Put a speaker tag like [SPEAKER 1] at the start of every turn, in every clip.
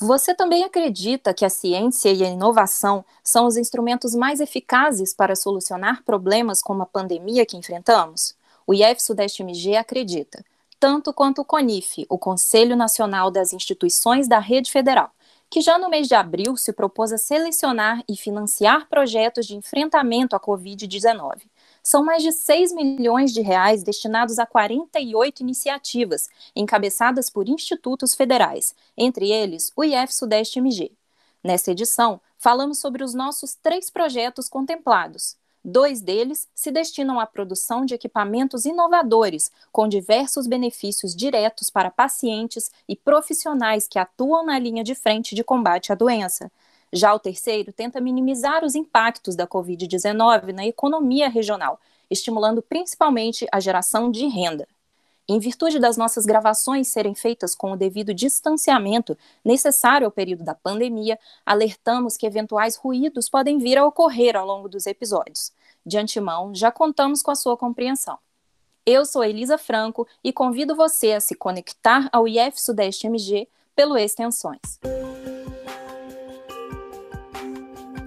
[SPEAKER 1] Você também acredita que a ciência e a inovação são os instrumentos mais eficazes para solucionar problemas como a pandemia que enfrentamos? O IEF Sudeste MG acredita, tanto quanto o CONIF, o Conselho Nacional das Instituições da Rede Federal, que já no mês de abril se propôs a selecionar e financiar projetos de enfrentamento à Covid-19. São mais de 6 milhões de reais destinados a 48 iniciativas, encabeçadas por institutos federais, entre eles o IF Sudeste MG. Nessa edição, falamos sobre os nossos três projetos contemplados. Dois deles se destinam à produção de equipamentos inovadores, com diversos benefícios diretos para pacientes e profissionais que atuam na linha de frente de combate à doença. Já o terceiro tenta minimizar os impactos da Covid-19 na economia regional, estimulando principalmente a geração de renda. Em virtude das nossas gravações serem feitas com o devido distanciamento necessário ao período da pandemia, alertamos que eventuais ruídos podem vir a ocorrer ao longo dos episódios. De antemão, já contamos com a sua compreensão. Eu sou Elisa Franco e convido você a se conectar ao IF Sudeste MG pelo Extensões.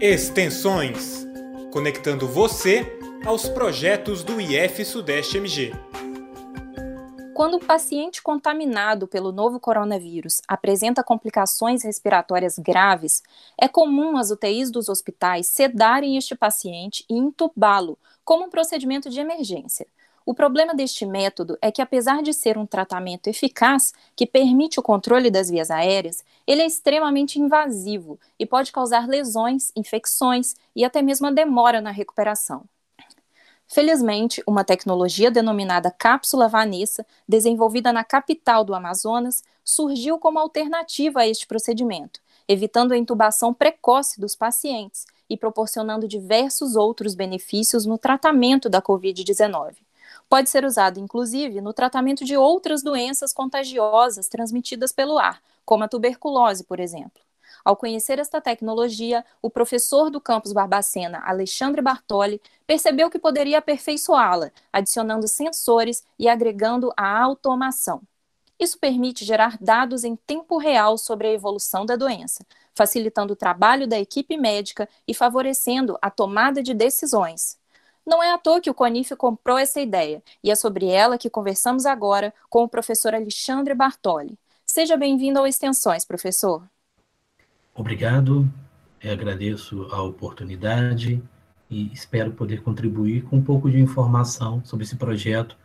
[SPEAKER 2] Extensões conectando você aos projetos do IF Sudeste MG.
[SPEAKER 1] Quando o paciente contaminado pelo novo coronavírus apresenta complicações respiratórias graves, é comum as UTIs dos hospitais sedarem este paciente e entubá-lo, como um procedimento de emergência. O problema deste método é que, apesar de ser um tratamento eficaz que permite o controle das vias aéreas, ele é extremamente invasivo e pode causar lesões, infecções e até mesmo a demora na recuperação. Felizmente, uma tecnologia denominada cápsula Vanessa, desenvolvida na capital do Amazonas, surgiu como alternativa a este procedimento, evitando a intubação precoce dos pacientes e proporcionando diversos outros benefícios no tratamento da Covid-19. Pode ser usado, inclusive, no tratamento de outras doenças contagiosas transmitidas pelo ar, como a tuberculose, por exemplo. Ao conhecer esta tecnologia, o professor do campus Barbacena, Alexandre Bartoli, percebeu que poderia aperfeiçoá-la, adicionando sensores e agregando a automação. Isso permite gerar dados em tempo real sobre a evolução da doença, facilitando o trabalho da equipe médica e favorecendo a tomada de decisões. Não é à toa que o CONIF comprou essa ideia, e é sobre ela que conversamos agora com o professor Alexandre Bartoli. Seja bem-vindo ao Extensões, professor.
[SPEAKER 3] Obrigado, Eu agradeço a oportunidade e espero poder contribuir com um pouco de informação sobre esse projeto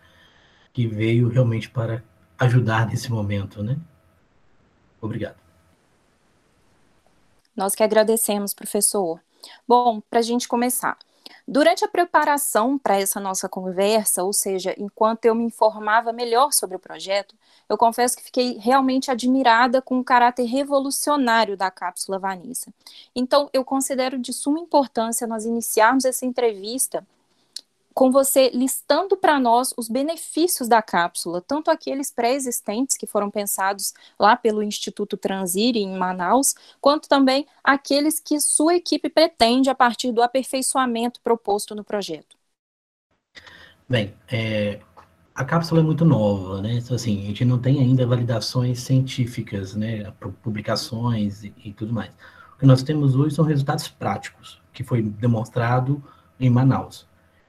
[SPEAKER 3] que veio realmente para ajudar nesse momento, né? Obrigado.
[SPEAKER 1] Nós que agradecemos, professor. Bom, para a gente começar, Durante a preparação para essa nossa conversa, ou seja, enquanto eu me informava melhor sobre o projeto, eu confesso que fiquei realmente admirada com o caráter revolucionário da cápsula Vanessa. Então, eu considero de suma importância nós iniciarmos essa entrevista com você listando para nós os benefícios da cápsula, tanto aqueles pré-existentes que foram pensados lá pelo Instituto Transire em Manaus, quanto também aqueles que sua equipe pretende a partir do aperfeiçoamento proposto no projeto.
[SPEAKER 3] Bem, é, a cápsula é muito nova, né? Então, assim, a gente não tem ainda validações científicas, né? Publicações e, e tudo mais. O que nós temos hoje são resultados práticos, que foi demonstrado em Manaus.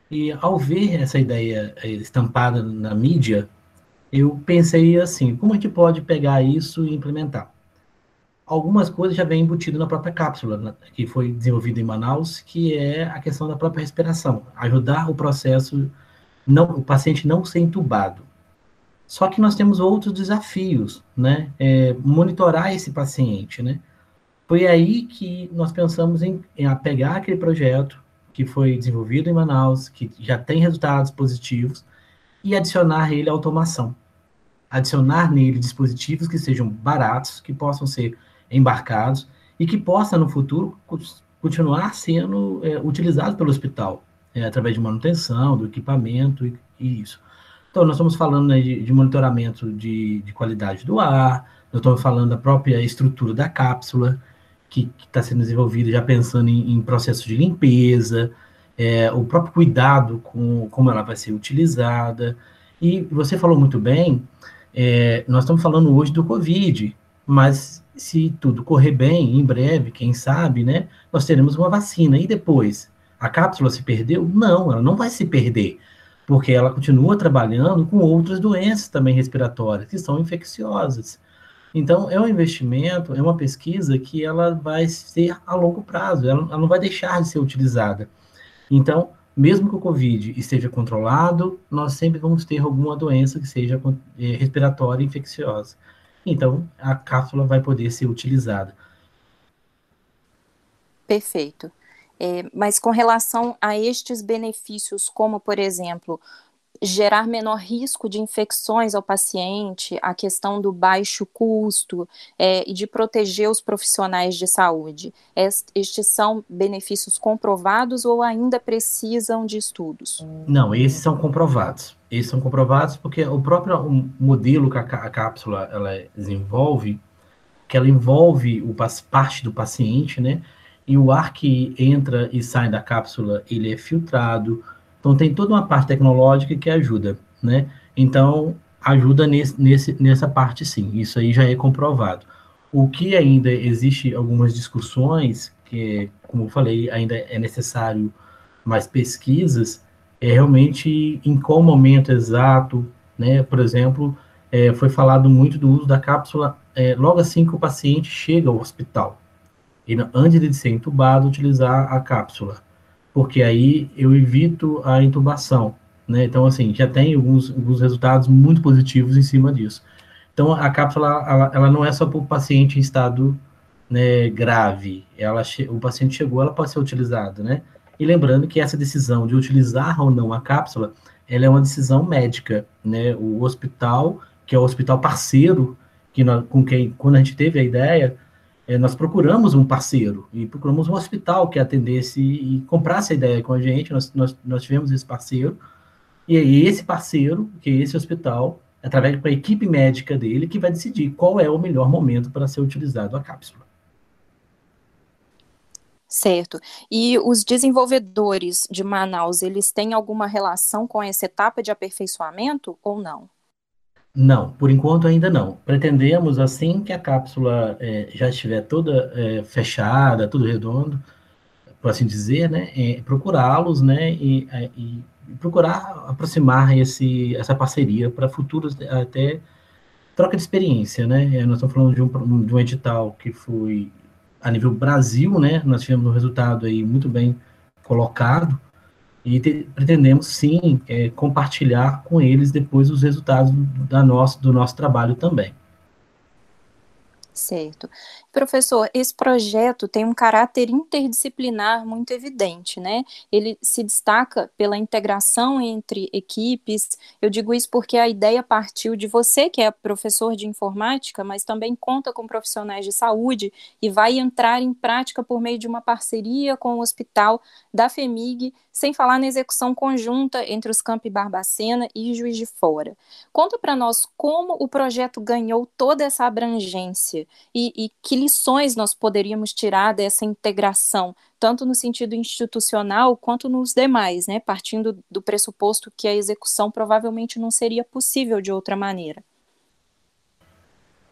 [SPEAKER 3] E ao ver essa ideia eh, estampada na mídia, eu pensei assim, como a gente pode pegar isso e implementar? Algumas coisas já vêm embutidas na própria cápsula, que foi desenvolvida em Manaus, que é a questão da própria respiração, ajudar o processo, não, o paciente não ser entubado. Só que nós temos outros desafios, né? É, monitorar esse paciente, né? Foi aí que nós pensamos em, em pegar aquele projeto, que foi desenvolvido em Manaus, que já tem resultados positivos, e adicionar ele automação. Adicionar nele dispositivos que sejam baratos, que possam ser embarcados e que possa, no futuro, continuar sendo é, utilizado pelo hospital, é, através de manutenção, do equipamento e, e isso. Então, nós estamos falando né, de, de, monitoramento de, de qualidade do ar, nós estamos falando da própria estrutura da cápsula, que está sendo desenvolvido já pensando em, em processos de limpeza, é, o próprio cuidado com como ela vai ser utilizada. E você falou muito bem, é, nós estamos falando hoje do Covid, mas se tudo correr bem, em breve, quem sabe, né, nós teremos uma vacina. E depois, a cápsula se perdeu? Não, ela não vai se perder, porque ela continua trabalhando com outras doenças também respiratórias, que são infecciosas. Então, é um investimento, é uma pesquisa que ela vai ser a longo prazo, ela, ela não vai deixar de ser utilizada. Então, mesmo que o Covid esteja controlado, nós sempre vamos ter alguma doença que seja é, respiratória infecciosa. Então, a cápsula vai poder ser utilizada.
[SPEAKER 1] Perfeito. É, mas com relação a estes benefícios, como, por exemplo, gerar menor risco de infecções ao paciente, a questão do baixo custo é, e de proteger os profissionais de saúde. Estes são benefícios comprovados ou ainda precisam de estudos?
[SPEAKER 3] Não, esses são comprovados. Esses são comprovados porque o próprio modelo que a, cápsula ela desenvolve, que ela envolve o, parte do paciente, né? E o ar que entra e sai da cápsula, ele é filtrado, então, tem toda uma parte tecnológica que ajuda, né? Então, ajuda nesse, nesse, nessa parte, sim. Isso aí já é comprovado. O que ainda existe algumas discussões, que, como eu falei, ainda é necessário mais pesquisas, é realmente em qual momento exato, né? Por exemplo, é, foi falado muito do uso da cápsula é, logo assim que o paciente chega ao hospital. E antes de ser entubado, utilizar a cápsula porque aí eu evito a intubação, né? Então, assim, já tem alguns, alguns resultados muito positivos em cima disso. Então, a cápsula, ela, ela não é só para o paciente em estado né, grave, ela, o paciente chegou, ela pode ser utilizada, né? E lembrando que essa decisão de utilizar ou não a cápsula, ela é uma decisão médica, né? O hospital, que é o hospital parceiro, que nós, com quem, quando a gente teve a ideia, é, nós procuramos um parceiro e procuramos um hospital que atendesse e comprasse a ideia com a gente. Nós, nós, nós tivemos esse parceiro, e é esse parceiro, que é esse hospital, através da equipe médica dele, que vai decidir qual é o melhor momento para ser utilizado a cápsula.
[SPEAKER 1] Certo. E os desenvolvedores de Manaus, eles têm alguma relação com essa etapa de aperfeiçoamento ou não?
[SPEAKER 3] Não, por enquanto ainda não. Pretendemos, assim que a cápsula é, já estiver toda é, fechada, tudo redondo, por assim dizer, né, é, procurá-los, né, e, é, e, procurar aproximar esse, essa parceria para futuros, até troca de experiência, né, é, nós estamos falando de um, de um edital que foi a nível Brasil, né, nós tivemos um resultado aí muito bem colocado, e te, pretendemos sim é, compartilhar com eles depois os resultados da nosso, do nosso trabalho também.
[SPEAKER 1] Certo. Professor, esse projeto tem um caráter interdisciplinar muito evidente, né? Ele se destaca pela integração entre equipes. Eu digo isso porque a ideia partiu de você, que é professor de informática, mas também conta com profissionais de saúde e vai entrar em prática por meio de uma parceria com o hospital da FEMIG, sem falar na execução conjunta entre os Campi Barbacena e Juiz de Fora. Conta para nós como o projeto ganhou toda essa abrangência e, e que lições nós poderíamos tirar dessa integração, tanto no sentido institucional quanto nos demais, né? Partindo do pressuposto que a execução provavelmente não seria possível de outra maneira.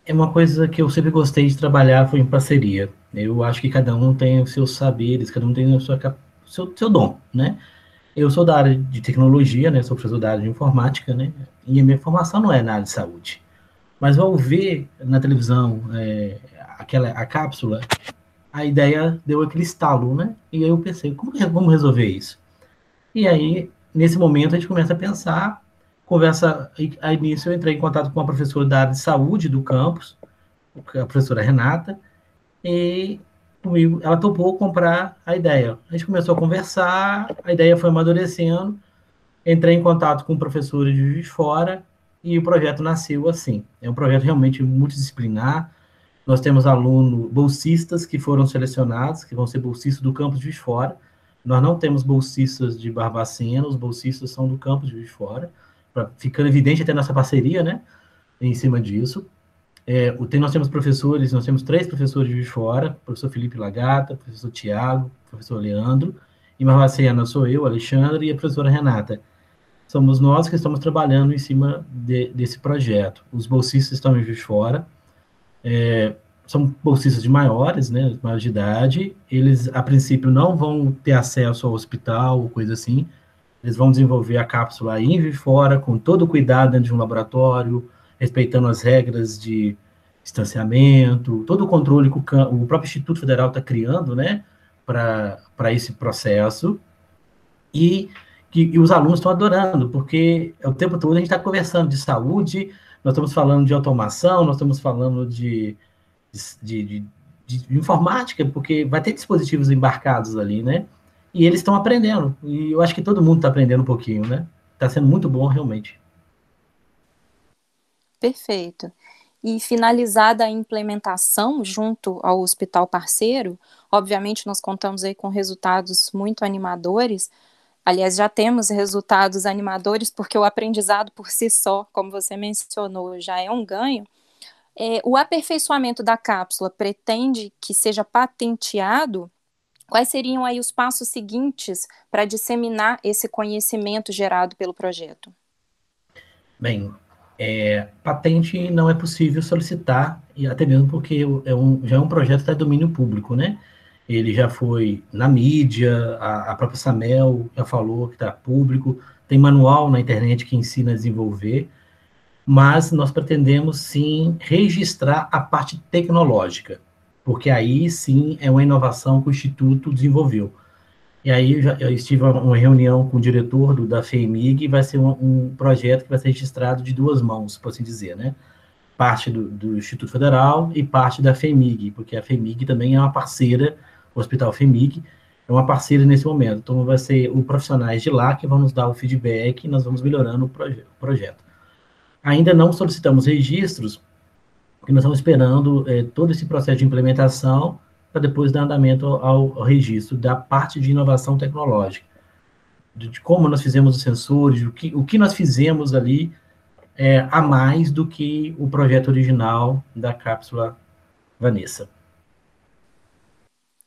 [SPEAKER 3] É uma coisa que eu sempre gostei de trabalhar foi em parceria. Eu acho que cada um tem os seus saberes, cada um tem o seu, seu, dom, né? Eu sou da área de tecnologia, né? Sou professor da área de informática, né? E a minha formação não é na área de saúde. Mas ao ver na televisão é, aquela a cápsula, a ideia deu aquele estalo, né? E aí eu pensei, como vamos resolver isso? E aí, nesse momento, a gente começa a pensar, conversa, a início eu entrei em contato com a professora da área de saúde do campus, a professora Renata, e comigo, ela topou comprar a ideia. A gente começou a conversar, a ideia foi amadurecendo, entrei em contato com professores de Fora, e o projeto nasceu assim. É um projeto realmente multidisciplinar. Nós temos alunos bolsistas que foram selecionados, que vão ser bolsistas do campus de Fora. Nós não temos bolsistas de Barbacena, os bolsistas são do campus de Fora, pra, ficando evidente até nossa parceria, né, em cima disso. É, tem, nós temos professores, nós temos três professores de Fora, professor Felipe Lagata, professor Tiago, professor Leandro, em Barbacena sou eu, Alexandre, e a professora Renata somos nós que estamos trabalhando em cima de, desse projeto. Os bolsistas estão em Juiz Fora. É, são bolsistas de maiores, né, maiores de idade, eles, a princípio, não vão ter acesso ao hospital, ou coisa assim, eles vão desenvolver a cápsula aí e fora, com todo o cuidado dentro de um laboratório, respeitando as regras de distanciamento, todo o controle que o, o próprio Instituto Federal está criando, né, para esse processo, e que os alunos estão adorando, porque o tempo todo a gente está conversando de saúde, nós estamos falando de automação, nós estamos falando de, de, de, de informática, porque vai ter dispositivos embarcados ali, né? E eles estão aprendendo. E eu acho que todo mundo está aprendendo um pouquinho, né? Está sendo muito bom, realmente.
[SPEAKER 1] Perfeito. E finalizada a implementação junto ao hospital parceiro, obviamente nós contamos aí com resultados muito animadores. Aliás, já temos resultados animadores, porque o aprendizado por si só, como você mencionou, já é um ganho. É, o aperfeiçoamento da cápsula pretende que seja patenteado Quais seriam aí os passos seguintes para disseminar esse conhecimento gerado pelo projeto?
[SPEAKER 3] Bem, é, patente não é possível solicitar, e até mesmo porque é um, já é um projeto de domínio público, né? Ele já foi na mídia, a, a própria Samel já falou que está público, tem manual na internet que ensina a desenvolver, mas nós pretendemos sim registrar a parte tecnológica porque aí sim é uma inovação que o Instituto desenvolveu. E aí eu, já, eu estive uma reunião com o diretor do, da FEMIG e vai ser um, um, projeto que vai ser registrado de duas mãos, por assim dizer, né? Parte do, do Instituto Federal e parte da FEMIG, porque a FEMIG também é uma parceira, o Hospital FEMIG é uma parceira nesse momento. Então vai ser os profissionais de lá que vão nos dar o feedback e nós vamos melhorando o, proje projeto. Ainda não solicitamos registros, porque nós estamos esperando é, todo esse processo de implementação para depois dar andamento ao, ao, registro da parte de inovação tecnológica, de, de, como nós fizemos os sensores, o que, o que nós fizemos ali é, a mais do que o projeto original da cápsula Vanessa.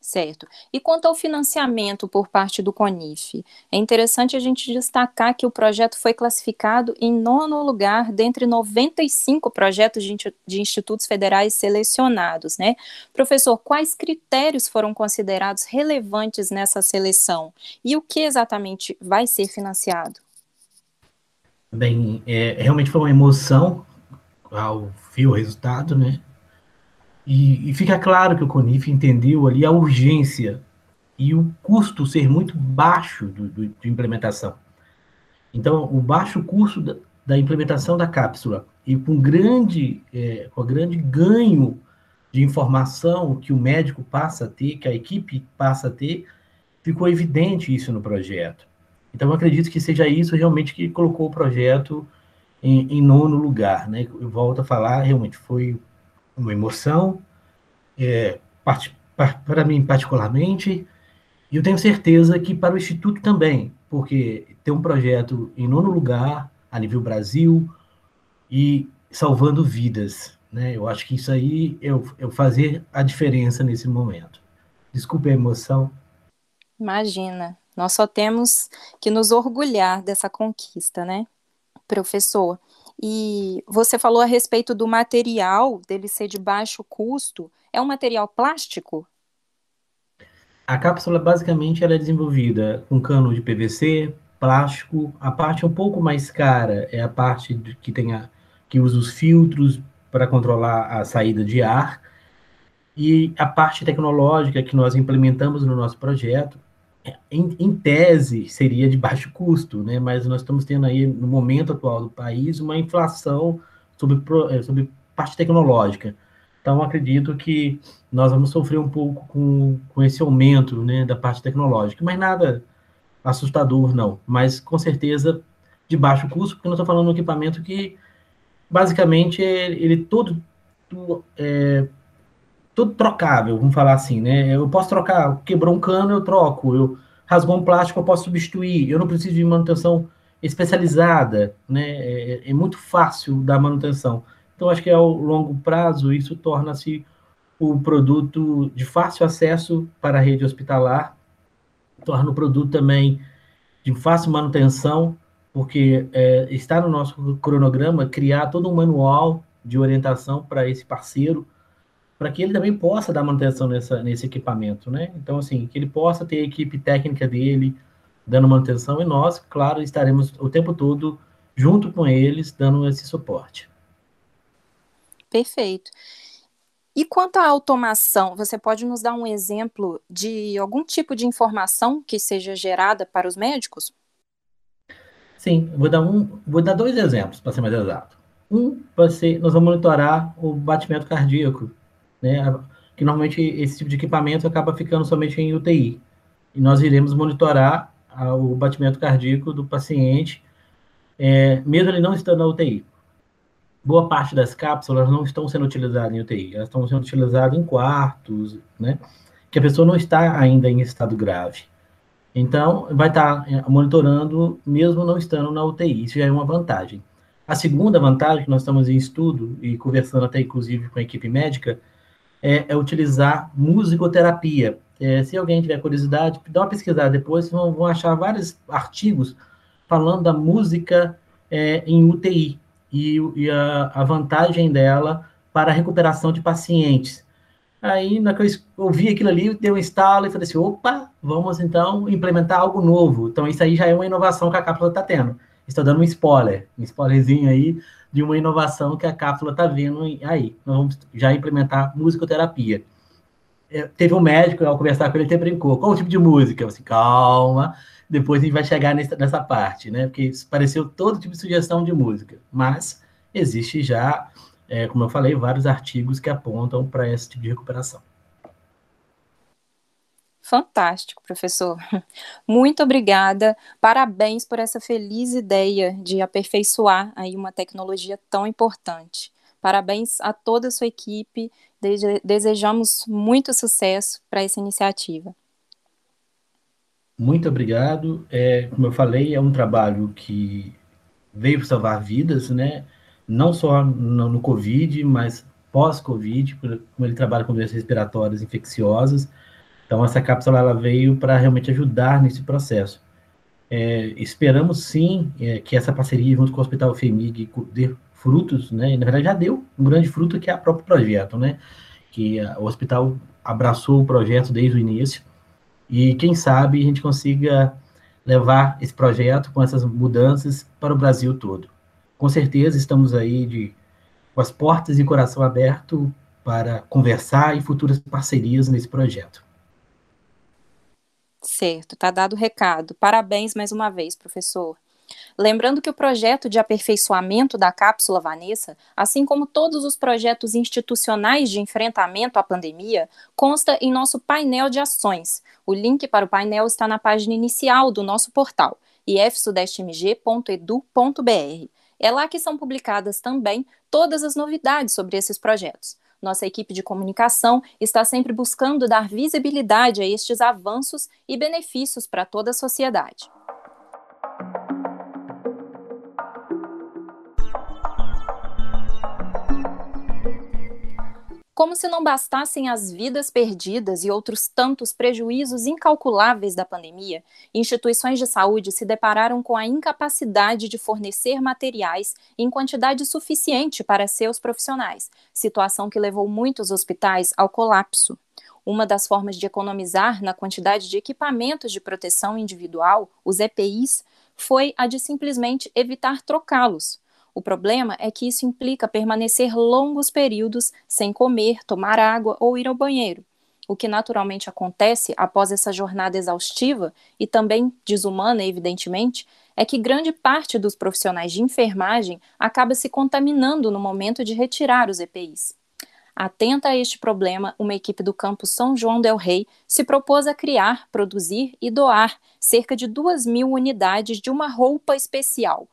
[SPEAKER 1] Certo. E quanto ao financiamento por parte do CONIF, é interessante a gente destacar que o projeto foi classificado em nono lugar dentre 95 projetos de, institutos federais selecionados, né? Professor, quais critérios foram considerados relevantes nessa seleção? E o que exatamente vai ser financiado?
[SPEAKER 3] Bem, é, realmente foi uma emoção ao ver o resultado, né? E, e fica claro que o CONIF entendeu ali a urgência e o custo ser muito baixo do, do, de implementação. Então, o baixo custo da, da implementação da cápsula e com grande, é, com grande ganho de informação que o médico passa a ter, que a equipe passa a ter, ficou evidente isso no projeto. Então, eu acredito que seja isso realmente que colocou o projeto em, em nono lugar. Né? Eu volto a falar, realmente foi uma emoção, é, para mim particularmente, e eu tenho certeza que para o Instituto também, porque tem um projeto em nono lugar, a nível Brasil, e salvando vidas. Né? Eu acho que isso aí é o, é fazer a diferença nesse momento. Desculpe a emoção.
[SPEAKER 1] Imagina, nós só temos que nos orgulhar dessa conquista, né? Professor, e você falou a respeito do material dele ser de baixo custo. É um material plástico?
[SPEAKER 3] A cápsula basicamente ela é desenvolvida com cano de PVC, plástico. A parte um pouco mais cara é a parte que tem a, que usa os filtros para controlar a saída de ar. E a parte tecnológica que nós implementamos no nosso projeto em, em, tese, seria de baixo custo, né? mas nós estamos tendo aí, no momento atual do país, uma inflação sobre, eh, sobre parte tecnológica. Então, acredito que nós vamos sofrer um pouco com, com esse aumento né, da parte tecnológica, mas nada assustador, não. Mas, com certeza, de baixo custo, porque nós estamos falando de um equipamento que, basicamente, é, ele todo, é, tudo trocável, vamos falar assim, né? Eu posso trocar, quebrou um cano, eu troco, eu rasgou um plástico, eu posso substituir, eu não preciso de manutenção especializada, né? É, é muito fácil da manutenção. Então, acho que ao longo prazo, isso torna-se o produto de fácil acesso para a rede hospitalar, torna o produto também de fácil manutenção, porque é, está no nosso cronograma criar todo um manual de orientação para esse parceiro, para que ele também possa dar manutenção nessa, nesse equipamento, né? Então, assim, que ele possa ter a equipe técnica dele dando manutenção e nós, claro, estaremos o tempo todo junto com eles, dando esse suporte.
[SPEAKER 1] Perfeito. E quanto à automação, você pode nos dar um exemplo de algum tipo de informação que seja gerada para os médicos?
[SPEAKER 3] Sim, vou dar um, vou dar dois exemplos para ser mais exato. Um, você, nós vamos monitorar o batimento cardíaco, né? Que normalmente esse tipo de equipamento acaba ficando somente em UTI. E nós iremos monitorar a, o batimento cardíaco do paciente, é, mesmo ele não estando na UTI boa parte das cápsulas não estão sendo utilizadas em UTI, elas estão sendo utilizadas em quartos, né? Que a pessoa não está ainda em estado grave. Então, vai estar é, monitorando mesmo não estando na UTI. Isso já é uma vantagem. A segunda vantagem, que nós estamos em estudo e conversando até inclusive com a equipe médica, é, é utilizar musicoterapia. É, se alguém tiver curiosidade, dá uma pesquisada depois, vão, vão achar vários artigos falando da música é, em UTI e, e a, a, vantagem dela para a recuperação de pacientes. Aí, na que eu ouvi aquilo ali, deu um estalo e falei assim: opa, vamos então implementar algo novo. Então, isso aí já é uma inovação que a cápsula está tendo. Estou dando um spoiler, um spoilerzinho aí de uma inovação que a cápsula está vendo aí. Nós vamos já implementar musicoterapia. É, teve um médico, ao conversar com ele, até brincou: qual o tipo de música? Eu falei, calma, depois a gente vai chegar nessa, nessa parte, né? Porque pareceu todo tipo de sugestão de música, mas existe já, é, como eu falei, vários artigos que apontam para esse tipo de recuperação.
[SPEAKER 1] Fantástico, professor. Muito obrigada. Parabéns por essa feliz ideia de aperfeiçoar aí uma tecnologia tão importante. Parabéns a toda a sua equipe. Desejamos muito sucesso para essa iniciativa.
[SPEAKER 3] Muito obrigado. É, como eu falei, é um trabalho que veio salvar vidas, né? Não só no, no Covid, mas pós-Covid, como ele trabalha com doenças respiratórias infecciosas. Então, essa cápsula ela veio para realmente ajudar nesse processo. É, esperamos sim é, que essa parceria junto com o Hospital FEMIG dê frutos, né? Na verdade já deu um grande fruto que é o próprio projeto, né? Que a, o hospital abraçou o projeto desde o início e quem sabe a gente consiga levar esse projeto com essas mudanças para o Brasil todo. Com certeza estamos aí de, com as portas e coração aberto para conversar e futuras parcerias nesse projeto.
[SPEAKER 1] Certo, tá dado o recado. Parabéns mais uma vez, professor. Lembrando que o projeto de aperfeiçoamento da cápsula Vanessa, assim como todos os projetos institucionais de enfrentamento à pandemia, consta em nosso painel de ações. O link para o painel está na página inicial do nosso portal, ifsudestmg.edu.br. É lá que são publicadas também todas as novidades sobre esses projetos. Nossa equipe de comunicação está sempre buscando dar visibilidade a estes avanços e benefícios para toda a sociedade. Como se não bastassem as vidas perdidas e outros tantos prejuízos incalculáveis da pandemia, instituições de saúde se depararam com a incapacidade de fornecer materiais em quantidade suficiente para seus profissionais, situação que levou muitos hospitais ao colapso. Uma das formas de economizar na quantidade de equipamentos de proteção individual, os EPIs, foi a de simplesmente evitar trocá-los. O problema é que isso implica permanecer longos períodos sem comer, tomar água ou ir ao banheiro. O que naturalmente acontece após essa jornada exaustiva e também desumana, evidentemente, é que grande parte dos profissionais de enfermagem acaba se contaminando no momento de retirar os EPIs. Atenta a este problema, uma equipe do campus São João del Rei se propôs a criar, produzir e doar cerca de 2 mil unidades de uma roupa especial,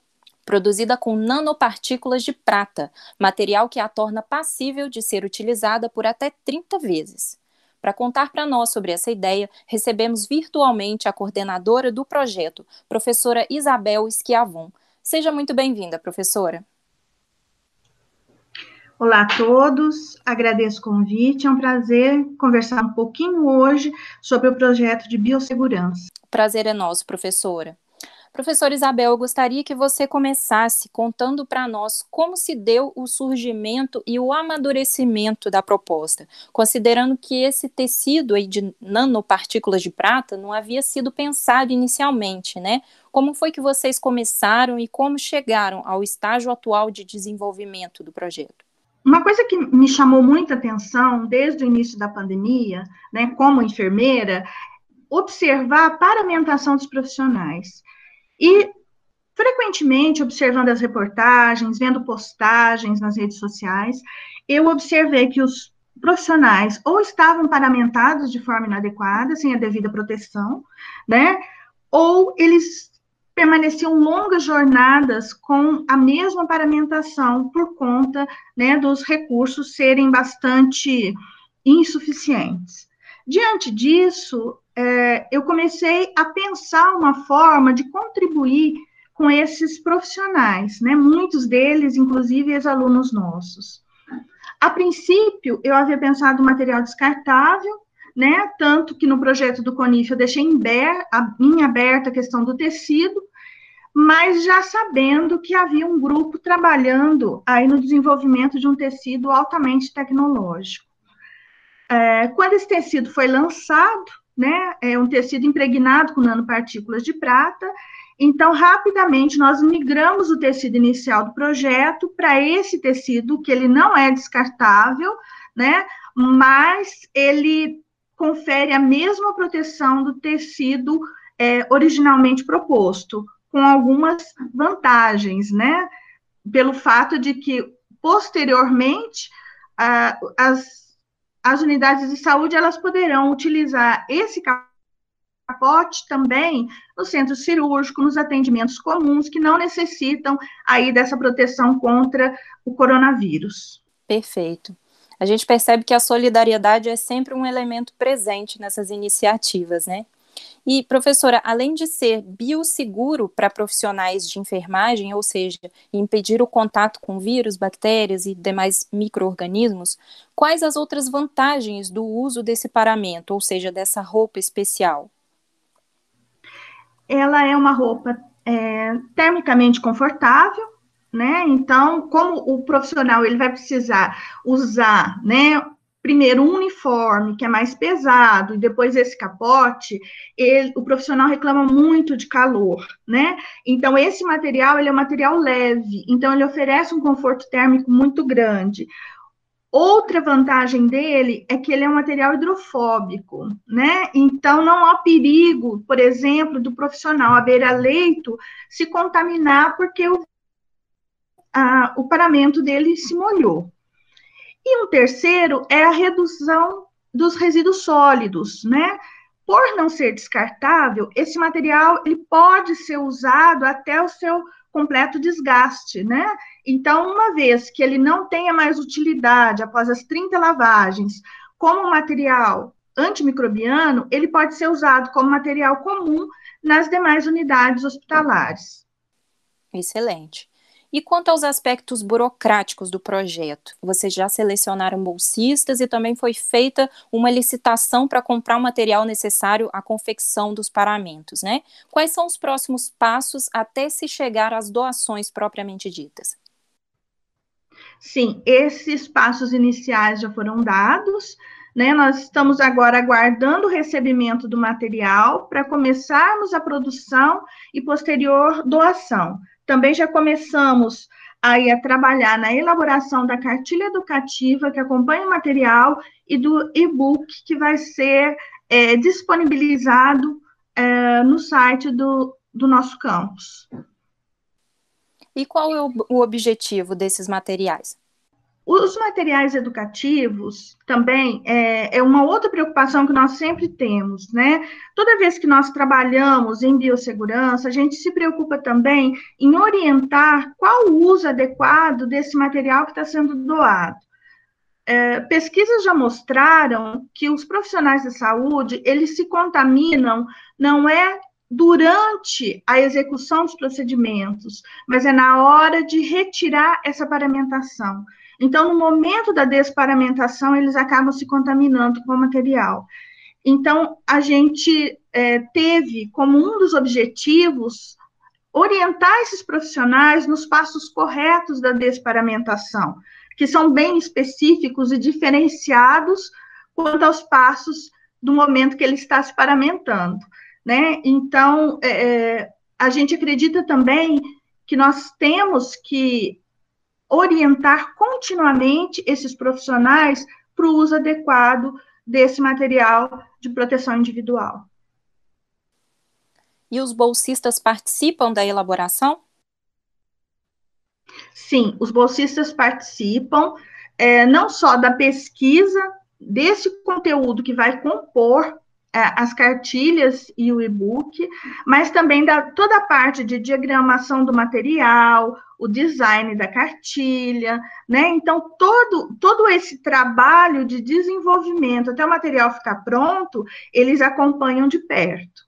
[SPEAKER 1] produzida com nanopartículas de prata, material que a torna passível de ser utilizada por até 30 vezes. Para contar para nós sobre essa ideia, recebemos virtualmente a coordenadora do projeto, professora Isabel Schiavon. Seja muito bem-vinda, professora.
[SPEAKER 4] Olá a todos, agradeço o convite, é um prazer conversar um pouquinho hoje sobre o projeto de biossegurança.
[SPEAKER 1] Prazer é nosso, professora. Professora Isabel, eu gostaria que você começasse contando para nós como se deu o surgimento e o amadurecimento da proposta, considerando que esse tecido aí de nanopartículas de prata não havia sido pensado inicialmente, né? Como foi que vocês começaram e como chegaram ao estágio atual de desenvolvimento do projeto?
[SPEAKER 4] Uma coisa que me chamou muita atenção desde o início da pandemia, né, como enfermeira, observar a paramentação dos profissionais. E, frequentemente, observando as reportagens, vendo postagens nas redes sociais, eu observei que os profissionais ou estavam paramentados de forma inadequada, sem a devida proteção, né? Ou eles permaneciam longas jornadas com a mesma paramentação por conta né, dos recursos serem bastante insuficientes. Diante disso, é, eu comecei a pensar uma forma de contribuir com esses profissionais, né? Muitos deles, inclusive, ex-alunos nossos. A princípio, eu havia pensado em material descartável, né? Tanto que no projeto do CONIF eu deixei em, ber, em aberta a questão do tecido, mas já sabendo que havia um grupo trabalhando aí no desenvolvimento de um tecido altamente tecnológico. É, quando esse tecido foi lançado, né, é um tecido impregnado com nanopartículas de prata, então, rapidamente, nós migramos o tecido inicial do projeto para esse tecido, que ele não é descartável, né, mas ele confere a mesma proteção do tecido é, originalmente proposto, com algumas vantagens, né, pelo fato de que, posteriormente, ah, as as unidades de saúde elas poderão utilizar esse capote também no centro cirúrgico, nos atendimentos comuns que não necessitam aí dessa proteção contra o coronavírus.
[SPEAKER 1] Perfeito. A gente percebe que a solidariedade é sempre um elemento presente nessas iniciativas, né? E, professora, além de ser bioseguro para profissionais de enfermagem, ou seja, impedir o contato com vírus, bactérias e demais micro-organismos, quais as outras vantagens do uso desse paramento, ou seja, dessa roupa especial?
[SPEAKER 4] Ela é uma roupa é, termicamente confortável, né? Então, como o profissional ele vai precisar usar, né, primeiro um uniforme que é mais pesado e depois esse capote, ele, o profissional reclama muito de calor, né? Então esse material ele é um material leve, então ele oferece um conforto térmico muito grande. Outra vantagem dele é que ele é um material hidrofóbico, né? Então não há perigo, por exemplo, do profissional à beira-leito se contaminar porque o, a, o paramento dele se molhou. E um terceiro é a redução dos resíduos sólidos, né? Por não ser descartável, esse material ele pode ser usado até o seu completo desgaste, né? Então, uma vez que ele não tenha mais utilidade após as 30 lavagens, como material antimicrobiano, ele pode ser usado como material comum nas demais unidades hospitalares.
[SPEAKER 1] Excelente. E quanto aos aspectos burocráticos do projeto, vocês já selecionaram bolsistas e também foi feita uma licitação para comprar o material necessário à confecção dos paramentos, né? Quais são os próximos passos até se chegar às doações propriamente ditas?
[SPEAKER 4] Sim, esses passos iniciais já foram dados, né? Nós estamos agora aguardando o recebimento do material para começarmos a produção e posterior doação. Também já começamos aí a trabalhar na elaboração da cartilha educativa que acompanha o material e do e-book que vai ser é, disponibilizado é, no site do, do nosso campus.
[SPEAKER 1] E qual é o, o objetivo desses materiais?
[SPEAKER 4] Os materiais educativos também é, é, uma outra preocupação que nós sempre temos, né? Toda vez que nós trabalhamos em biossegurança, a gente se preocupa também em orientar qual o uso adequado desse material que está sendo doado. É, pesquisas já mostraram que os profissionais de saúde eles se contaminam não é durante a execução dos procedimentos, mas é na hora de retirar essa paramentação. Então, no momento da desparamentação, eles acabam se contaminando com o material. Então, a gente é, teve como um dos objetivos orientar esses profissionais nos passos corretos da desparamentação, que são bem específicos e diferenciados quanto aos passos do momento que ele está se paramentando, né? Então, é, é a gente acredita também que nós temos que orientar continuamente esses profissionais para o uso adequado desse material de proteção individual.
[SPEAKER 1] E os bolsistas participam da elaboração?
[SPEAKER 4] Sim, os bolsistas participam é, não só da pesquisa desse conteúdo que vai compor é, as cartilhas e o e-book, mas também da toda a parte de diagramação do material, o design da cartilha, né? Então, todo, todo esse trabalho de desenvolvimento até o material ficar pronto, eles acompanham de perto.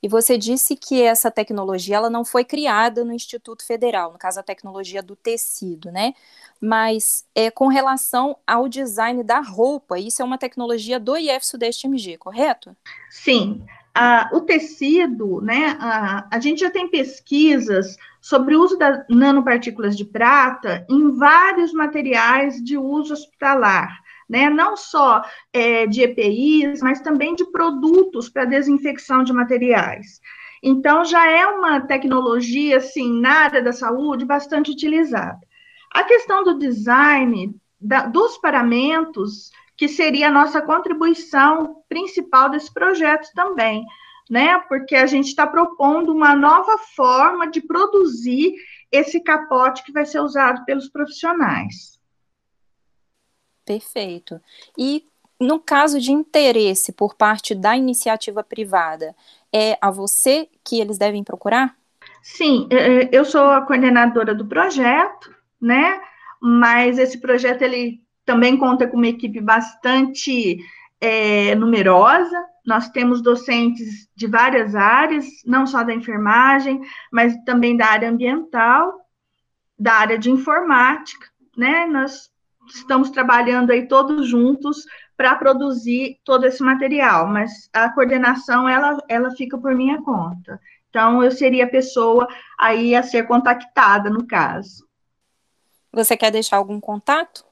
[SPEAKER 1] E você disse que essa tecnologia ela não foi criada no Instituto Federal, no caso a tecnologia do tecido, né? mas é, com relação ao design da roupa, isso é uma tecnologia do IF Sudeste MG, correto?
[SPEAKER 4] Sim. Ah, o tecido, né? Ah, a gente já tem pesquisas sobre o uso das nanopartículas de prata em vários materiais de uso hospitalar, né? Não só é, de EPIs, mas também de produtos para desinfecção de materiais. Então, já é uma tecnologia, assim, na área da saúde, bastante utilizada. A questão do design da, dos paramentos, que seria a nossa contribuição principal desse projeto também, né? Porque a gente está propondo uma nova forma de produzir esse capote que vai ser usado pelos profissionais.
[SPEAKER 1] Perfeito. E no caso de interesse por parte da iniciativa privada, é a você que eles devem procurar?
[SPEAKER 4] Sim, é, é, eu sou a coordenadora do projeto, né? Mas esse projeto ele também conta com uma equipe bastante é, numerosa. Nós temos docentes de várias áreas, não só da enfermagem, mas também da área ambiental, da área de informática, né? Nós estamos trabalhando aí todos juntos para produzir todo esse material, mas a coordenação ela, ela fica por minha conta. Então eu seria a pessoa aí a ser contactada no caso.
[SPEAKER 1] Você quer deixar algum contato?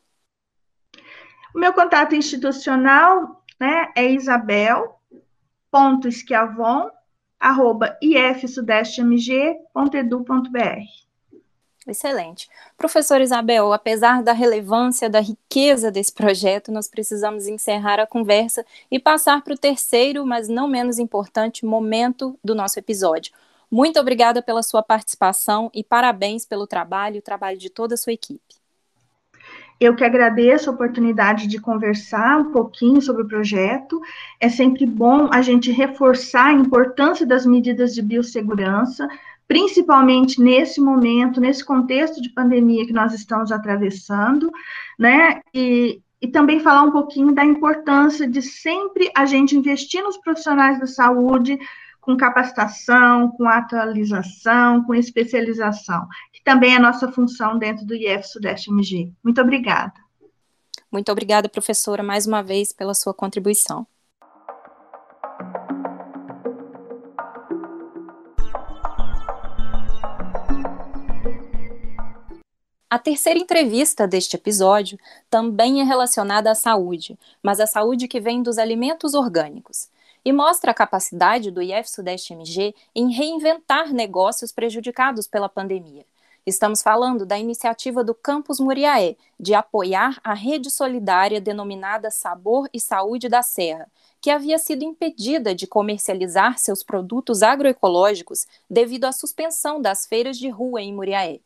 [SPEAKER 4] O meu contato institucional né, é isabel.esquiavon.ifsudestemg.edu.br.
[SPEAKER 1] Excelente. Professor Isabel, apesar da relevância, da riqueza desse projeto, nós precisamos encerrar a conversa e passar para o terceiro, mas não menos importante, momento do nosso episódio, muito obrigada pela sua participação e parabéns pelo trabalho e o trabalho de toda a sua equipe.
[SPEAKER 4] Eu que agradeço a oportunidade de conversar um pouquinho sobre o projeto. É sempre bom a gente reforçar a importância das medidas de biossegurança, principalmente nesse momento, nesse contexto de pandemia que nós estamos atravessando, né? E, e também falar um pouquinho da importância de sempre a gente investir nos profissionais da saúde, com capacitação, com atualização, com especialização, que também é nossa função dentro do IF Sudeste MG. Muito obrigada.
[SPEAKER 1] Muito obrigada, professora, mais uma vez pela sua contribuição. A terceira entrevista deste episódio também é relacionada à saúde, mas a saúde que vem dos alimentos orgânicos e mostra a capacidade do IF Sudeste MG em reinventar negócios prejudicados pela pandemia. Estamos falando da iniciativa do Campus Muriaé de apoiar a rede solidária denominada Sabor e Saúde da Serra, que havia sido impedida de comercializar seus produtos agroecológicos devido à suspensão das feiras de rua em Muriaé.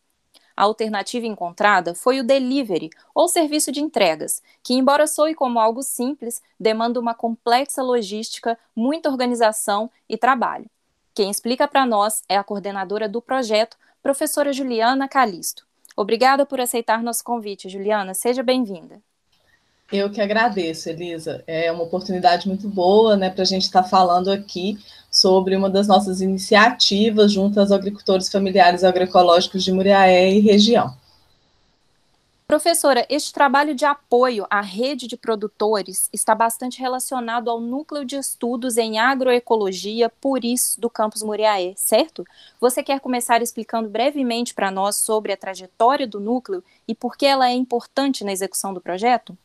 [SPEAKER 1] A alternativa encontrada foi o delivery, ou serviço de entregas, que, embora soe como algo simples, demanda uma complexa logística, muita organização e trabalho. Quem explica para nós é a coordenadora do projeto, professora Juliana Calisto. Obrigada por aceitar nosso convite, Juliana. Seja bem-vinda.
[SPEAKER 5] Eu que agradeço, Elisa. É uma oportunidade muito boa né, para a gente estar tá falando aqui sobre uma das nossas iniciativas junto aos agricultores familiares agroecológicos de Muriaé e região.
[SPEAKER 1] Professora, este trabalho de apoio à rede de produtores está bastante relacionado ao núcleo de estudos em agroecologia Puris do campus Muriaé, certo? Você quer começar explicando brevemente para nós sobre a trajetória do núcleo e por que ela é importante na execução do projeto?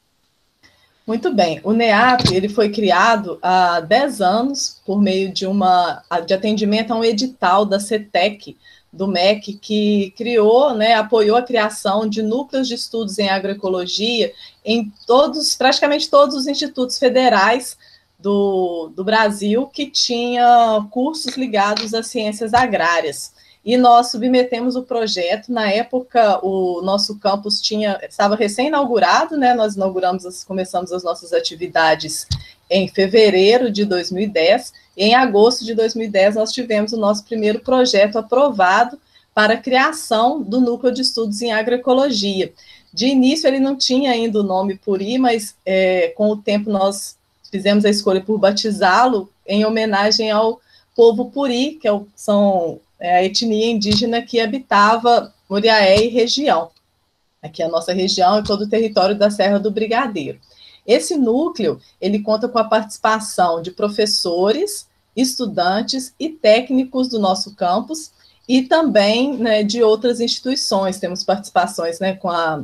[SPEAKER 5] Muito bem. O NEAP ele foi criado há 10 anos por meio de uma de atendimento a um edital da CETEC, do MEC, que criou, né, apoiou a criação de núcleos de estudos em agroecologia em todos, praticamente todos os institutos federais do, do Brasil que tinha cursos ligados às ciências agrárias. E nós submetemos o projeto. Na época, o nosso campus tinha estava recém-inaugurado, né? Nós inauguramos, começamos as nossas atividades em fevereiro de 2010 em agosto de 2010, nós tivemos o nosso primeiro projeto aprovado para a criação do Núcleo de Estudos em Agroecologia. De início, ele não tinha ainda o nome Puri, mas é, com o tempo nós fizemos a escolha por batizá-lo em homenagem ao povo Puri, que é são a etnia indígena que habitava Muriaé e região. Aqui é a nossa região e todo o território da Serra do Brigadeiro. Esse núcleo, ele conta com a participação de professores, estudantes e técnicos do nosso campus e também né, de outras instituições. Temos participações né, com a,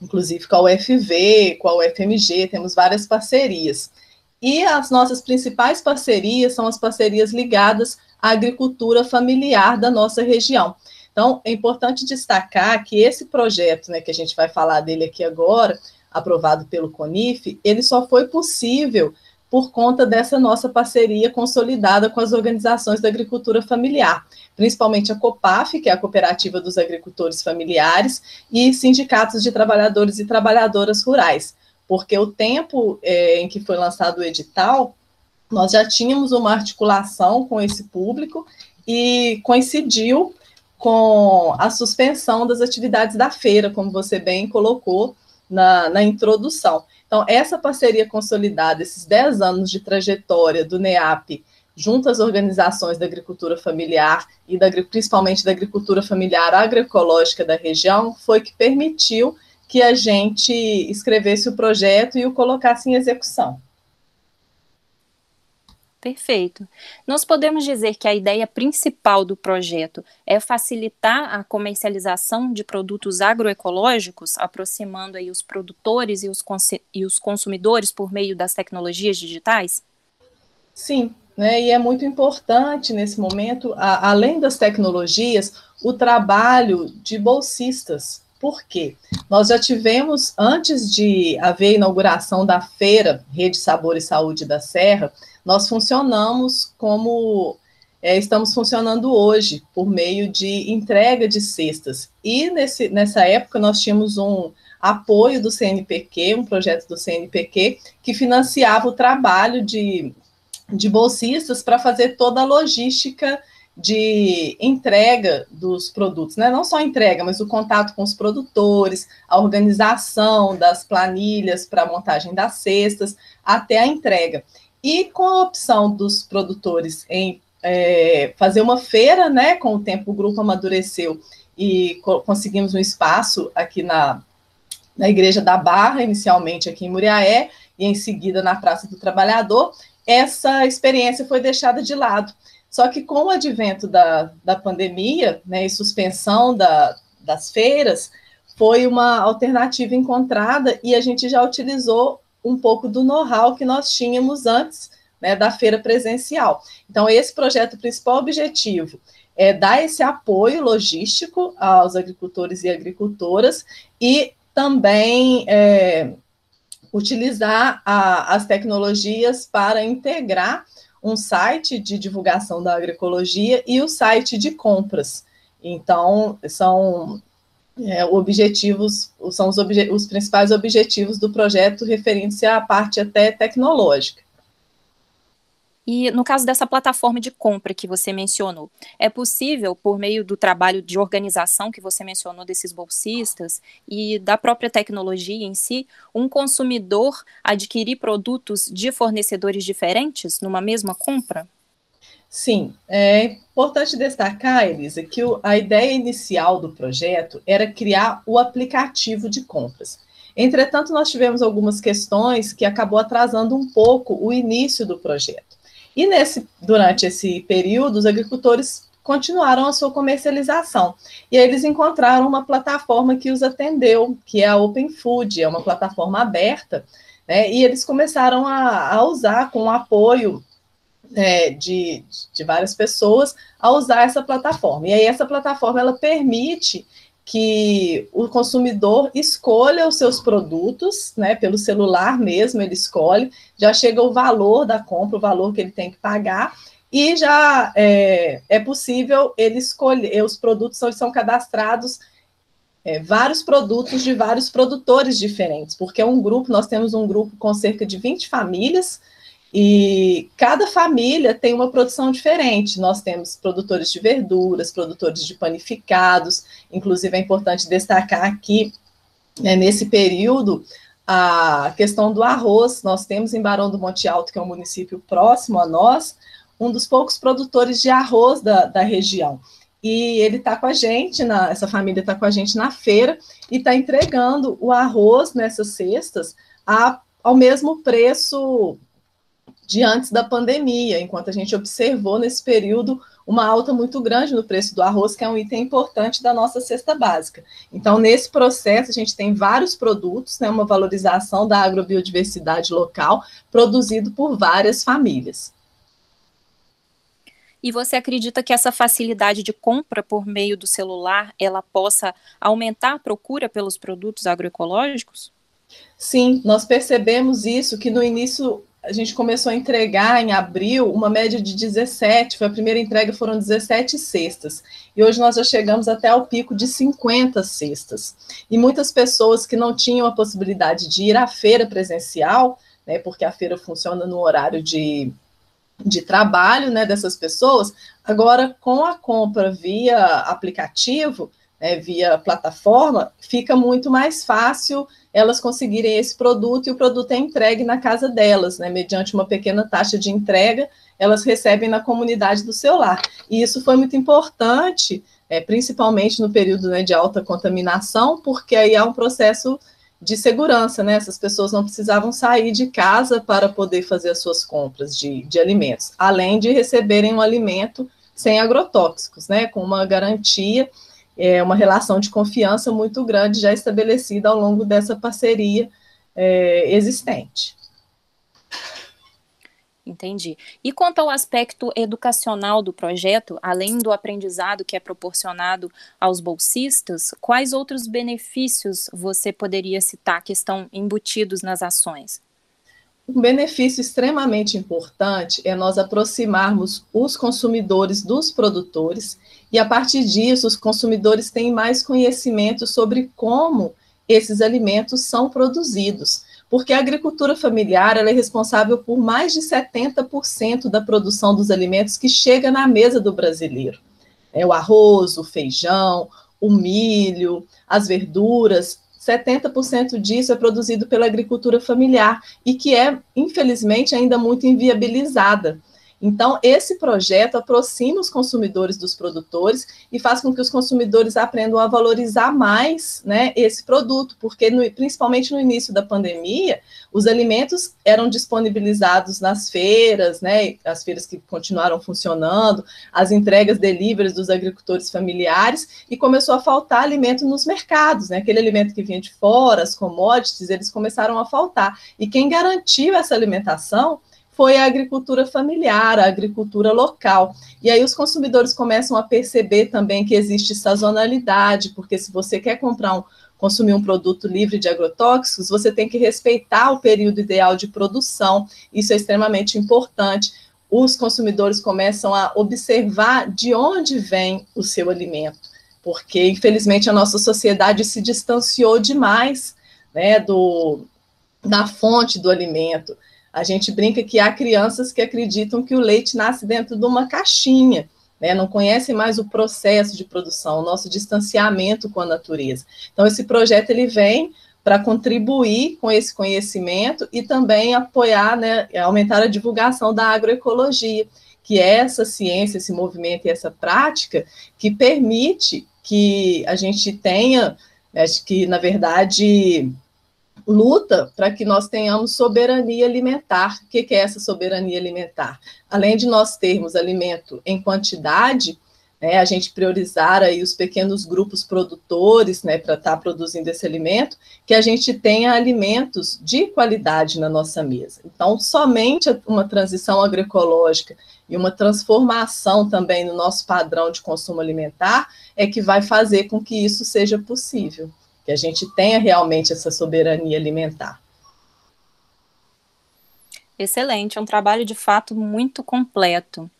[SPEAKER 5] inclusive com a UFV, com a UFMG, temos várias parcerias. E as nossas principais parcerias são as parcerias ligadas à agricultura familiar da nossa região. Então, é importante destacar que esse projeto, né, que a gente vai falar dele aqui agora, aprovado pelo CONIF, ele só foi possível por conta dessa nossa parceria consolidada com as organizações da agricultura familiar, principalmente a COPAF, que é a Cooperativa dos Agricultores Familiares, e sindicatos de trabalhadores e trabalhadoras rurais, porque o tempo é, em que foi lançado o edital, nós já tínhamos uma articulação com esse público e coincidiu com a suspensão das atividades da feira, como você bem colocou, na, na introdução. Então, essa parceria consolidada, esses 10 anos de trajetória do NEAP, junto às organizações da agricultura familiar e da, principalmente da agricultura familiar agroecológica da região, foi que permitiu que a gente escrevesse o projeto e o colocasse em execução.
[SPEAKER 1] Perfeito. Nós podemos dizer que a ideia principal do projeto é facilitar a comercialização de produtos agroecológicos, aproximando aí os produtores e os, e os consumidores por meio das tecnologias digitais?
[SPEAKER 5] Sim, né, e é muito importante nesse momento, a, além das tecnologias, o trabalho de bolsistas. Por quê? Nós já tivemos, antes de haver a inauguração da feira Rede Sabor e Saúde da Serra, nós funcionamos como é, estamos funcionando hoje, por meio de entrega de cestas. E nesse, nessa época nós tínhamos um apoio do CNPq, um projeto do CNPq, que financiava o trabalho de, de bolsistas para fazer toda a logística de entrega dos produtos, né? Não só entrega, mas o contato com os produtores, a organização das planilhas para a montagem das cestas, até a entrega. E com a opção dos produtores em é, fazer uma feira, né? Com o tempo o grupo amadureceu e co conseguimos um espaço aqui na, na Igreja da Barra, inicialmente aqui em Muriaé, e em seguida na Praça do Trabalhador, essa experiência foi deixada de lado. Só que com o advento da, da pandemia né, e suspensão da, das feiras, foi uma alternativa encontrada e a gente já utilizou um pouco do know-how que nós tínhamos antes né, da feira presencial. Então, esse projeto, principal objetivo é dar esse apoio logístico aos agricultores e agricultoras e também é, utilizar a, as tecnologias para integrar um site de divulgação da agroecologia e o site de compras. Então, são é, objetivos, são os, obje os principais objetivos do projeto referindo-se à parte até tecnológica.
[SPEAKER 1] E no caso dessa plataforma de compra que você mencionou, é possível, por meio do trabalho de organização que você mencionou desses bolsistas e da própria tecnologia em si, um consumidor adquirir produtos de fornecedores diferentes numa mesma compra?
[SPEAKER 5] Sim, é importante destacar, Elisa, que a ideia inicial do projeto era criar o aplicativo de compras. Entretanto, nós tivemos algumas questões que acabou atrasando um pouco o início do projeto. E nesse, durante esse período, os agricultores continuaram a sua comercialização. E aí eles encontraram uma plataforma que os atendeu, que é a Open Food, é uma plataforma aberta, né? E eles começaram a, a usar com o apoio é, de, de várias pessoas a usar essa plataforma. E aí essa plataforma ela permite que o consumidor escolha os seus produtos, né, pelo celular mesmo, ele escolhe, já chega o valor da compra, o valor que ele tem que pagar, e já é, é possível ele escolher, os produtos são, são cadastrados é, vários produtos de vários produtores diferentes, porque é um grupo, nós temos um grupo com cerca de 20 famílias, e cada família tem uma produção diferente. Nós temos produtores de verduras, produtores de panificados, inclusive é importante destacar aqui, né, nesse período, a questão do arroz. Nós temos em Barão do Monte Alto, que é um município próximo a nós, um dos poucos produtores de arroz da, da região. E ele está com a gente, na, essa família está com a gente na feira e está entregando o arroz nessas cestas a, ao mesmo preço de antes da pandemia, enquanto a gente observou nesse período uma alta muito grande no preço do arroz, que é um item importante da nossa cesta básica. Então, nesse processo, a gente tem vários produtos, né, uma valorização da agrobiodiversidade local, produzido por várias famílias.
[SPEAKER 1] E você acredita que essa facilidade de compra por meio do celular, ela possa aumentar a procura pelos produtos agroecológicos?
[SPEAKER 5] Sim, nós percebemos isso, que no início a gente começou a entregar em abril uma média de 17, foi a primeira entrega, foram 17 cestas. E hoje nós já chegamos até ao pico de 50 cestas. E muitas pessoas que não tinham a possibilidade de ir à feira presencial, né, porque a feira funciona no horário de, de trabalho né, dessas pessoas, agora com a compra via aplicativo, né, via plataforma, fica muito mais fácil elas conseguirem esse produto e o produto é entregue na casa delas, né, mediante uma pequena taxa de entrega, elas recebem na comunidade do seu lar. E isso foi muito importante, é, principalmente no período né, de alta contaminação, porque aí há um processo de segurança, né? Essas pessoas não precisavam sair de casa para poder fazer as suas compras de, de alimentos, além de receberem um alimento sem agrotóxicos, né? Com uma garantia é uma relação de confiança muito grande já estabelecida ao longo dessa parceria é, existente.
[SPEAKER 1] Entendi. E quanto ao aspecto educacional do projeto, além do aprendizado que é proporcionado aos bolsistas, quais outros benefícios você poderia citar que estão embutidos nas ações?
[SPEAKER 5] Um benefício extremamente importante é nós aproximarmos os consumidores dos produtores e a partir disso os consumidores têm mais conhecimento sobre como esses alimentos são produzidos, porque a agricultura familiar é responsável por mais de 70% da produção dos alimentos que chega na mesa do brasileiro. É o arroz, o feijão, o milho, as verduras, 70% disso é produzido pela agricultura familiar e que é, infelizmente, ainda muito inviabilizada. Então, esse projeto aproxima os consumidores dos produtores e faz com que os consumidores aprendam a valorizar mais né, esse produto, porque, no, principalmente no início da pandemia, os alimentos eram disponibilizados nas feiras, né, as feiras que continuaram funcionando, as entregas deliveries dos agricultores familiares, e começou a faltar alimento nos mercados, né, aquele alimento que vinha de fora, as commodities, eles começaram a faltar. E quem garantiu essa alimentação foi a agricultura familiar, a agricultura local. E aí os consumidores começam a perceber também que existe sazonalidade, porque se você quer comprar um, consumir um produto livre de agrotóxicos, você tem que respeitar o período ideal de produção. Isso é extremamente importante. Os consumidores começam a observar de onde vem o seu alimento, porque infelizmente a nossa sociedade se distanciou demais, né, do da fonte do alimento. A gente brinca que há crianças que acreditam que o leite nasce dentro de uma caixinha, né? não conhecem mais o processo de produção, o nosso distanciamento com a natureza. Então, esse projeto ele vem para contribuir com esse conhecimento e também apoiar, né, aumentar a divulgação da agroecologia, que é essa ciência, esse movimento e essa prática que permite que a gente tenha, acho que, na verdade, luta para que nós tenhamos soberania alimentar. O que é essa soberania alimentar? Além de nós termos alimento em quantidade, né, a gente priorizar aí os pequenos grupos produtores, né, para estar tá produzindo esse alimento, que a gente tenha alimentos de qualidade na nossa mesa. Então, somente uma transição agroecológica e uma transformação também no nosso padrão de consumo alimentar é que vai fazer com que isso seja possível que a gente tenha realmente essa soberania alimentar.
[SPEAKER 1] Excelente, é um trabalho de fato muito completo.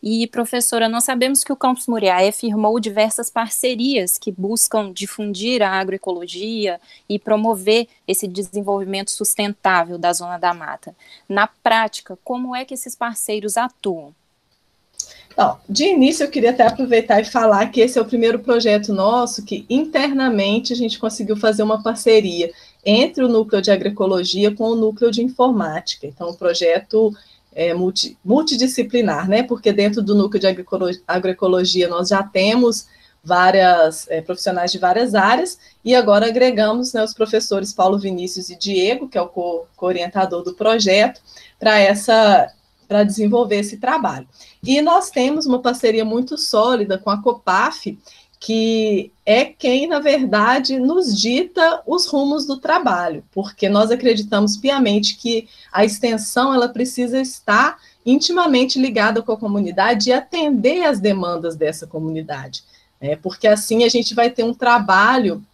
[SPEAKER 1] E, professora, nós sabemos que o Campus Muriaé firmou diversas parcerias que buscam difundir a agroecologia e promover esse desenvolvimento sustentável da Zona da Mata. Na prática, como é que esses parceiros atuam?
[SPEAKER 5] Então, de início, eu queria até aproveitar e falar que esse é o primeiro projeto nosso que internamente a gente conseguiu fazer uma parceria entre o núcleo de agroecologia com o núcleo de informática. Então, o projeto é multi, multidisciplinar, né? Porque dentro do núcleo de agroecologia nós já temos várias é, profissionais de várias áreas e agora agregamos né, os professores Paulo Vinícius e Diego, que é o co-orientador do projeto, para essa para desenvolver esse trabalho. E nós temos uma parceria muito sólida com a COPAF, que é quem, na verdade, nos dita os rumos do trabalho, porque nós acreditamos piamente que a extensão ela precisa estar intimamente ligada com a comunidade e atender às demandas dessa comunidade, né? porque assim a gente vai ter um trabalho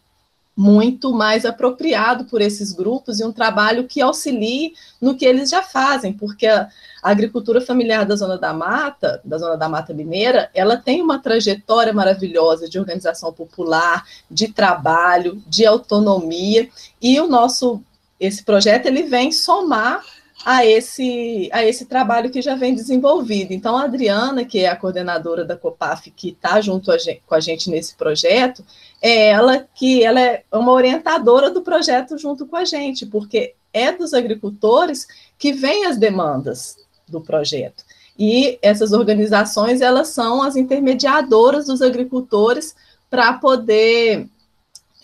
[SPEAKER 5] muito mais apropriado por esses grupos e um trabalho que auxilie no que eles já fazem, porque a, agricultura familiar da Zona da Mata, da Zona da Mata Mineira, ela tem uma trajetória maravilhosa de organização popular, de trabalho, de autonomia, e o nosso esse projeto ele vem somar a esse, a esse trabalho que já vem desenvolvido. Então, a Adriana, que é a coordenadora da COPAF, que está junto a gente, com a gente nesse projeto, é ela que ela é uma orientadora do projeto junto com a gente, porque é dos agricultores que vêm as demandas do projeto. E essas organizações, elas são as intermediadoras dos agricultores para poder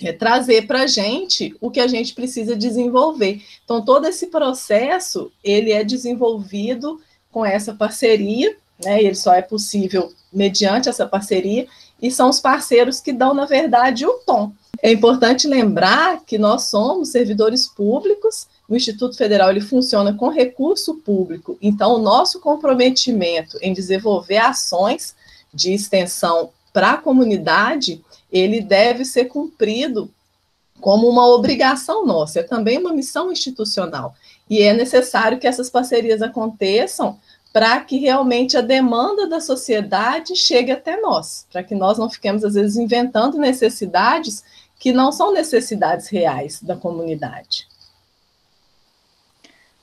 [SPEAKER 5] é, trazer para a gente o que a gente precisa desenvolver. Então, todo esse processo, ele é desenvolvido com essa parceria, né, ele só é possível mediante essa parceria, e são os parceiros que dão, na verdade, o tom. É importante lembrar que nós somos servidores públicos, o Instituto Federal ele funciona com recurso público, então o nosso comprometimento em desenvolver ações de extensão para a comunidade ele deve ser cumprido como uma obrigação nossa, é também uma missão institucional. E é necessário que essas parcerias aconteçam para que realmente a demanda da sociedade chegue até nós, para que nós não fiquemos, às vezes, inventando necessidades que não são necessidades reais da comunidade.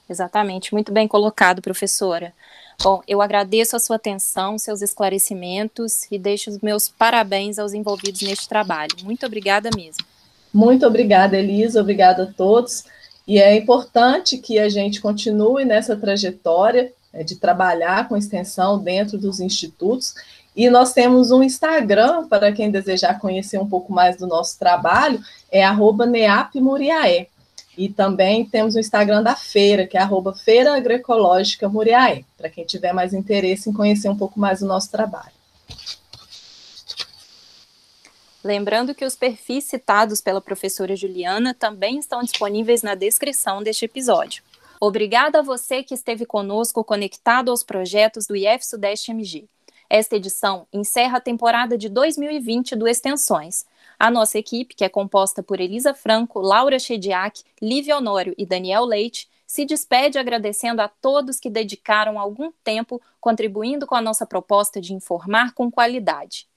[SPEAKER 1] Exatamente, muito bem colocado, professora. Bom, eu agradeço a sua atenção, seus esclarecimentos e deixo os meus parabéns aos envolvidos neste trabalho. Muito obrigada mesmo.
[SPEAKER 5] Muito obrigada, Elisa, obrigada a todos. E é importante que a gente continue nessa trajetória de trabalhar com extensão dentro dos institutos. E nós temos um Instagram, para quem desejar conhecer um pouco mais do nosso trabalho, é arroba neapmuriaé. E também temos o Instagram da feira, que é arroba Feira Agroecológica para quem tiver mais interesse em conhecer um pouco mais do nosso trabalho.
[SPEAKER 1] Lembrando que os perfis citados pela professora Juliana também estão disponíveis na descrição deste episódio. Obrigada a você que esteve conosco conectado aos projetos do IF Sudeste MG. Esta edição encerra a temporada de 2020 do Extensões. A nossa equipe, que é composta por Elisa Franco, Laura Chediak, Lívia Honório e Daniel Leite, se despede agradecendo a todos que dedicaram algum tempo contribuindo com a nossa proposta de informar com qualidade.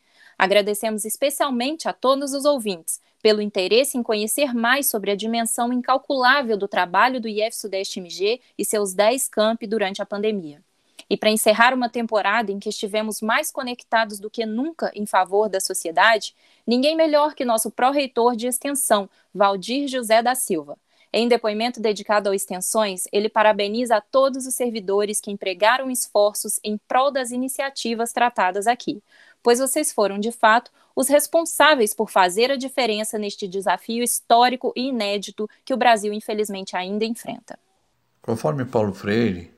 [SPEAKER 1] Agradecemos especialmente a todos os ouvintes pelo interesse em conhecer mais sobre a dimensão incalculável do trabalho do IF Sudeste MG e seus 10 campi durante a pandemia. E para encerrar uma temporada em que estivemos mais conectados do que nunca em favor da sociedade, ninguém melhor que nosso pró-reitor de extensão, Valdir José da Silva. Em depoimento dedicado ao Extensões, ele parabeniza a todos os servidores que empregaram esforços em prol das iniciativas tratadas aqui, pois vocês foram, de fato, os responsáveis por fazer a diferença neste desafio histórico e inédito que o Brasil, infelizmente, ainda enfrenta.
[SPEAKER 6] Conforme Paulo Freire,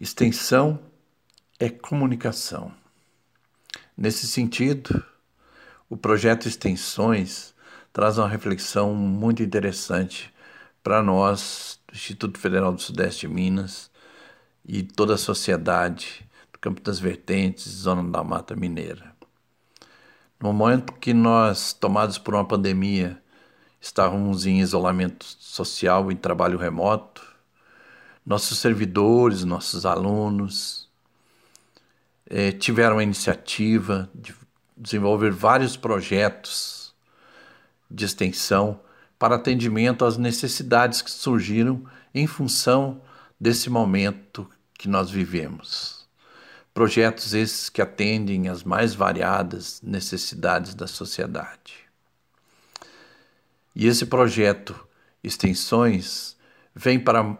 [SPEAKER 6] extensão é comunicação. Nesse sentido, o projeto Extensões traz uma reflexão muito interessante para nós, do Instituto Federal do Sudeste de Minas e toda a sociedade Campo das Vertentes, Zona da Mata Mineira. No momento que nós, tomados por uma pandemia, estávamos em isolamento social e trabalho remoto, nossos servidores, nossos alunos eh, tiveram a iniciativa de desenvolver vários projetos de extensão para atendimento às necessidades que surgiram em função desse momento que nós vivemos. Projetos esses que atendem às mais variadas necessidades da sociedade. E esse projeto Extensões vem para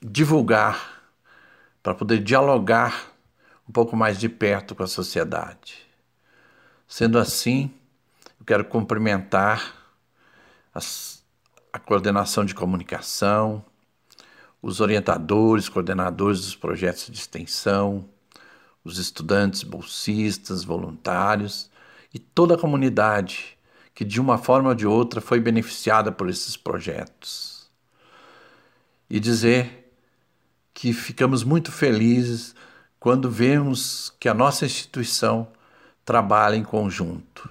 [SPEAKER 6] divulgar, para poder dialogar um pouco mais de perto com a sociedade. Sendo assim, eu quero cumprimentar as, a coordenação de comunicação, os orientadores, coordenadores dos projetos de extensão, os estudantes bolsistas, voluntários e toda a comunidade que de uma forma ou de outra foi beneficiada por esses projetos. E dizer que ficamos muito felizes quando vemos que a nossa instituição trabalha em conjunto.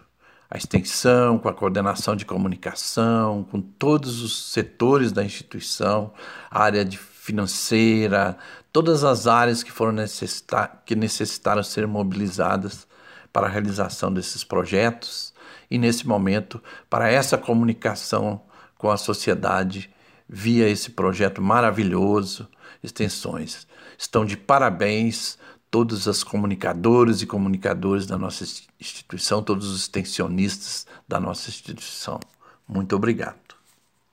[SPEAKER 6] A extensão, com a coordenação de comunicação, com todos os setores da instituição, a área financeira, todas as áreas que foram necessitar, que necessitaram ser mobilizadas para a realização desses projetos e nesse momento para essa comunicação com a sociedade via esse projeto maravilhoso extensões. Estão de parabéns todos os comunicadores e comunicadores da nossa instituição, todos os extensionistas da nossa instituição. Muito obrigado.